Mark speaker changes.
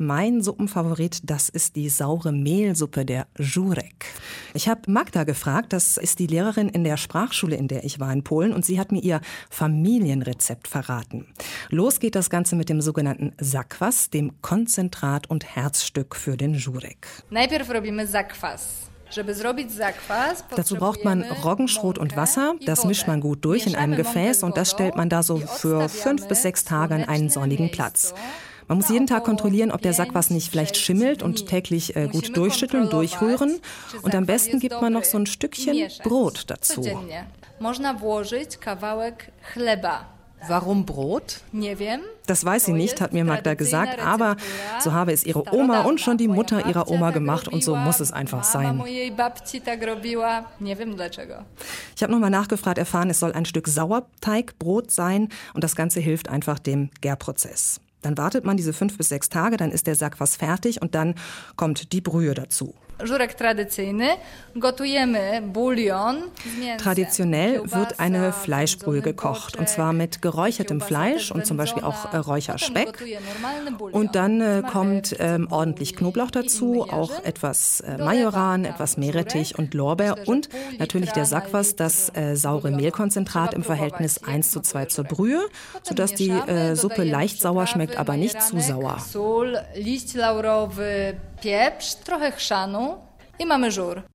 Speaker 1: mein Suppenfavorit, das ist die saure Mehlsuppe der Jurek. Ich habe Magda gefragt, das ist die Lehrerin in der Sprachschule, in der ich war in Polen, und sie hat mir ihr Familienrezept verraten. Los geht das Ganze mit dem sogenannten Sakwas, dem Konzentrat und Herzstück für den Jurek.
Speaker 2: Najpierw robimy zakwas.
Speaker 1: Dazu braucht man Roggenschrot und Wasser. Das mischt man gut durch in einem Gefäß und das stellt man da so für fünf bis sechs Tage an einen sonnigen Platz. Man muss jeden Tag kontrollieren, ob der Sack was nicht vielleicht schimmelt und täglich äh, gut durchschütteln, durchrühren. Und am besten gibt man noch so ein Stückchen Brot dazu.
Speaker 3: Warum Brot?
Speaker 1: Das weiß sie nicht, hat mir Magda gesagt, aber so habe es ihre Oma und schon die Mutter ihrer Oma gemacht und so muss es einfach sein. Ich habe nochmal nachgefragt, erfahren, es soll ein Stück Sauerteigbrot sein und das Ganze hilft einfach dem Gärprozess. Dann wartet man diese fünf bis sechs Tage, dann ist der Sack fast fertig und dann kommt die Brühe dazu.
Speaker 2: Żurek tradycyjny. Gotujemy bulion.
Speaker 1: Traditionell wird eine Fleischbrühe gekocht und zwar mit geräuchertem Fleisch und zum Beispiel auch äh, Räucherspeck. Und dann äh, kommt ähm, ordentlich Knoblauch dazu, auch etwas äh, Majoran, etwas Meerrettich und Lorbeer und natürlich der Sakwas, das äh, saure Mehlkonzentrat im Verhältnis 1 zu 2 zur Brühe, sodass die äh, Suppe leicht sauer schmeckt, aber nicht zu sauer.
Speaker 2: Sól, liść laurowy, pieprz, trochę chrzanu i mamy żur.